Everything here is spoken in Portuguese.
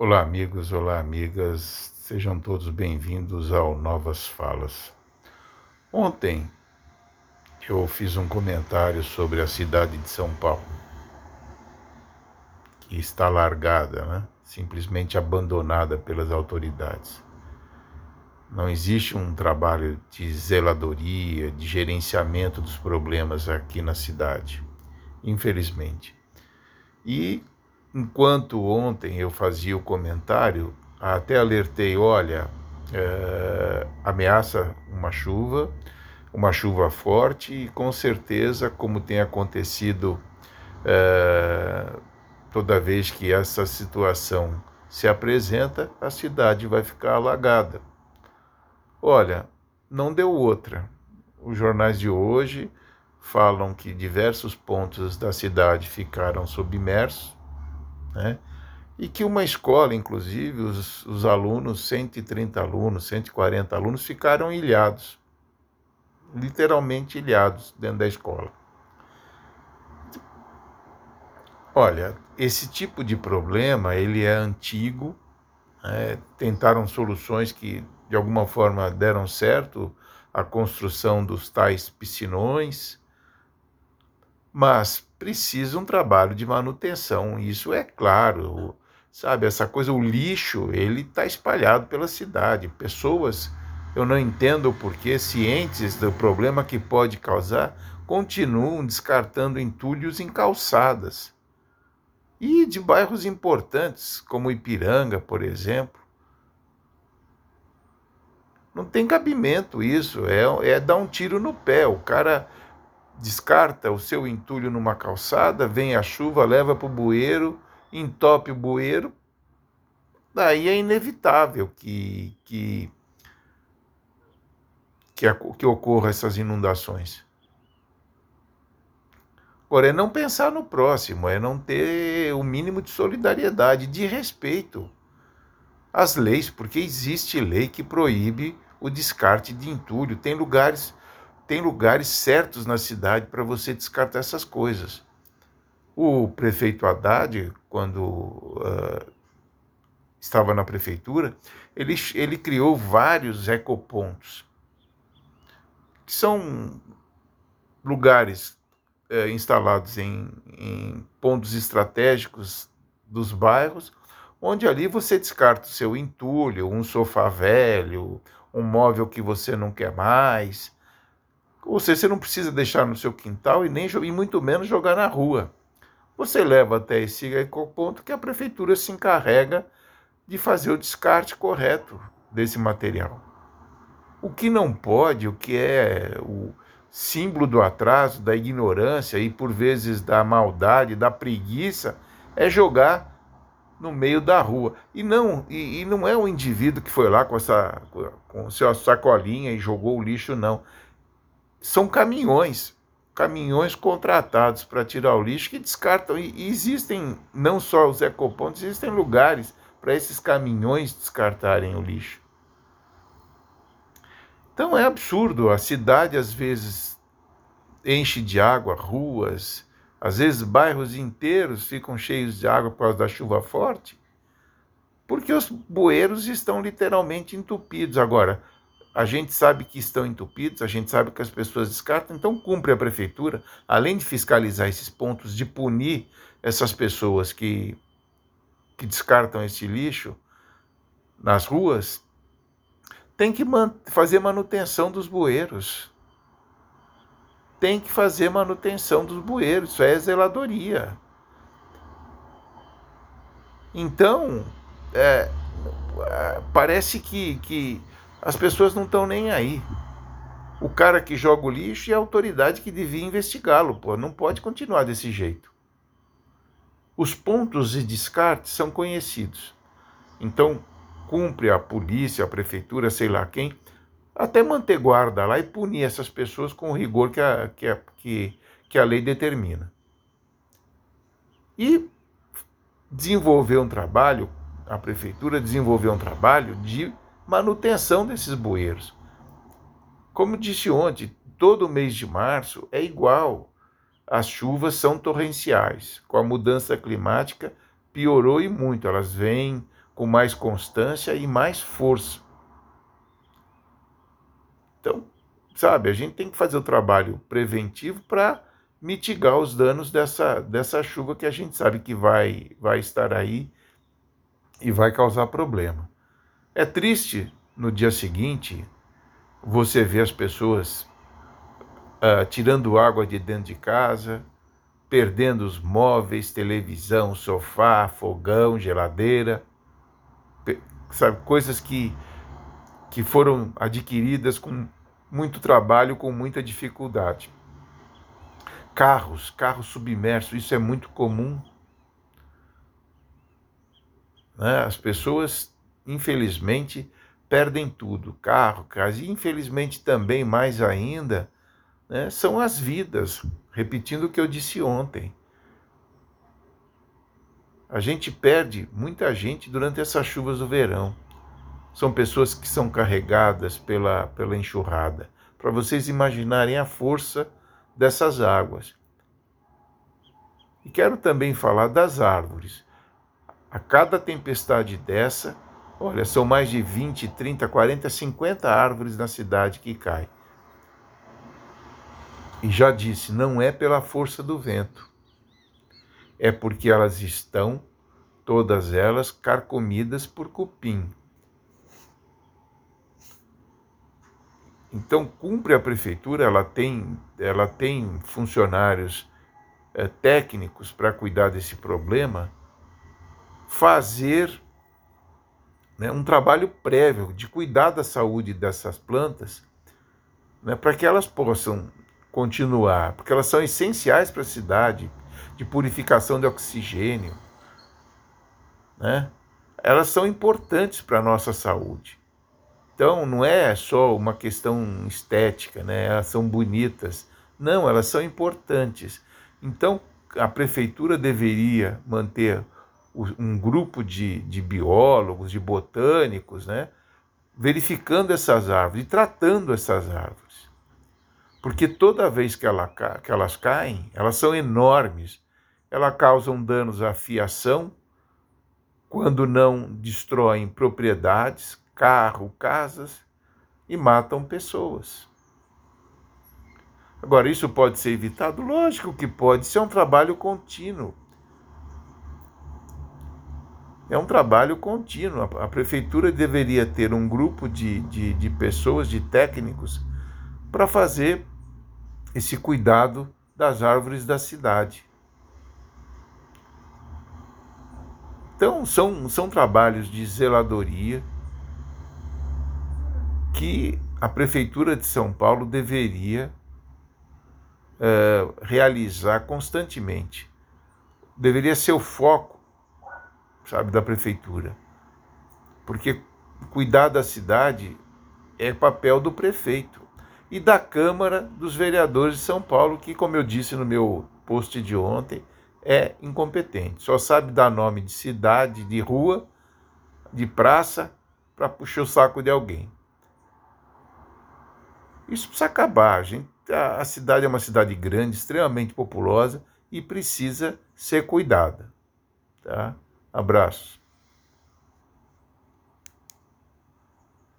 Olá, amigos, olá, amigas, sejam todos bem-vindos ao Novas Falas. Ontem eu fiz um comentário sobre a cidade de São Paulo, que está largada, né? simplesmente abandonada pelas autoridades. Não existe um trabalho de zeladoria, de gerenciamento dos problemas aqui na cidade, infelizmente. E enquanto ontem eu fazia o comentário, até alertei: olha, é, ameaça uma chuva, uma chuva forte, e com certeza, como tem acontecido é, toda vez que essa situação se apresenta, a cidade vai ficar alagada. Olha, não deu outra. Os jornais de hoje falam que diversos pontos da cidade ficaram submersos, né? E que uma escola, inclusive, os, os alunos, 130 alunos, 140 alunos, ficaram ilhados, literalmente ilhados dentro da escola. Olha, esse tipo de problema ele é antigo. Né? tentaram soluções que de alguma forma deram certo, a construção dos tais piscinões, mas precisa um trabalho de manutenção. Isso é claro, sabe? Essa coisa, o lixo, ele está espalhado pela cidade. Pessoas, eu não entendo o porquê, cientes do problema que pode causar, continuam descartando entulhos em calçadas. E de bairros importantes, como Ipiranga, por exemplo. Não tem cabimento isso, é, é dar um tiro no pé. O cara descarta o seu entulho numa calçada, vem a chuva, leva para o bueiro, entope o bueiro, daí é inevitável que, que, que, que ocorra essas inundações. Agora, é não pensar no próximo, é não ter o mínimo de solidariedade, de respeito às leis, porque existe lei que proíbe o descarte de entulho. Tem lugares tem lugares certos na cidade para você descartar essas coisas. O prefeito Haddad, quando uh, estava na prefeitura, ele, ele criou vários ecopontos, que são lugares uh, instalados em, em pontos estratégicos dos bairros, onde ali você descarta o seu entulho, um sofá velho, um móvel que você não quer mais ou seja, você não precisa deixar no seu quintal e nem e muito menos jogar na rua. Você leva até esse ponto que a prefeitura se encarrega de fazer o descarte correto desse material. O que não pode, o que é o símbolo do atraso, da ignorância e por vezes da maldade, da preguiça, é jogar no meio da rua. E não, e, e não é o indivíduo que foi lá com essa com sua sacolinha e jogou o lixo, não são caminhões, caminhões contratados para tirar o lixo que descartam. E existem não só os ecopontos, existem lugares para esses caminhões descartarem o lixo. Então é absurdo, a cidade às vezes enche de água ruas, às vezes bairros inteiros ficam cheios de água por causa da chuva forte, porque os bueiros estão literalmente entupidos. Agora, a gente sabe que estão entupidos, a gente sabe que as pessoas descartam, então cumpre a prefeitura, além de fiscalizar esses pontos, de punir essas pessoas que, que descartam esse lixo nas ruas, tem que man fazer manutenção dos bueiros. Tem que fazer manutenção dos bueiros, isso é zeladoria. Então, é, é parece que, que as pessoas não estão nem aí. O cara que joga o lixo e a autoridade que devia investigá-lo, pô, não pode continuar desse jeito. Os pontos de descarte são conhecidos. Então, cumpre a polícia, a prefeitura, sei lá quem, até manter guarda lá e punir essas pessoas com o rigor que a, que a, que, que a lei determina. E desenvolver um trabalho, a prefeitura desenvolver um trabalho de manutenção desses bueiros. Como disse ontem, todo mês de março é igual. As chuvas são torrenciais. Com a mudança climática, piorou e muito. Elas vêm com mais constância e mais força. Então, sabe, a gente tem que fazer o trabalho preventivo para mitigar os danos dessa, dessa chuva que a gente sabe que vai, vai estar aí e vai causar problema. É triste no dia seguinte você ver as pessoas uh, tirando água de dentro de casa, perdendo os móveis, televisão, sofá, fogão, geladeira, sabe, coisas que, que foram adquiridas com muito trabalho, com muita dificuldade. Carros, carros submersos, isso é muito comum. Né? As pessoas, infelizmente, perdem tudo, carro, casa, e infelizmente também, mais ainda, né, são as vidas, repetindo o que eu disse ontem. A gente perde muita gente durante essas chuvas do verão. São pessoas que são carregadas pela, pela enxurrada. Para vocês imaginarem a força dessas águas. E quero também falar das árvores. A cada tempestade dessa, olha, são mais de 20, 30, 40, 50 árvores na cidade que caem. E já disse, não é pela força do vento, é porque elas estão, todas elas, carcomidas por cupim. Então, cumpre a prefeitura, ela tem, ela tem funcionários é, técnicos para cuidar desse problema, fazer né, um trabalho prévio de cuidar da saúde dessas plantas, né, para que elas possam continuar, porque elas são essenciais para a cidade, de purificação de oxigênio, né? Elas são importantes para a nossa saúde. Então, não é só uma questão estética, né? Elas são bonitas. Não, elas são importantes. Então, a prefeitura deveria manter um grupo de, de biólogos, de botânicos, né? Verificando essas árvores e tratando essas árvores. Porque toda vez que, ela, que elas caem, elas são enormes. Elas causam danos à fiação, quando não destroem propriedades, carro, casas e matam pessoas. Agora, isso pode ser evitado? Lógico que pode, isso é um trabalho contínuo. É um trabalho contínuo. A prefeitura deveria ter um grupo de, de, de pessoas, de técnicos, para fazer esse cuidado das árvores da cidade. Então, são, são trabalhos de zeladoria que a Prefeitura de São Paulo deveria é, realizar constantemente. Deveria ser o foco, sabe, da Prefeitura. Porque cuidar da cidade é papel do prefeito e da Câmara dos Vereadores de São Paulo, que, como eu disse no meu post de ontem, é incompetente. Só sabe dar nome de cidade, de rua, de praça, para puxar o saco de alguém. Isso precisa acabar. A, gente, a, cidade é uma cidade grande, extremamente populosa e precisa ser cuidada. Tá? Abraços.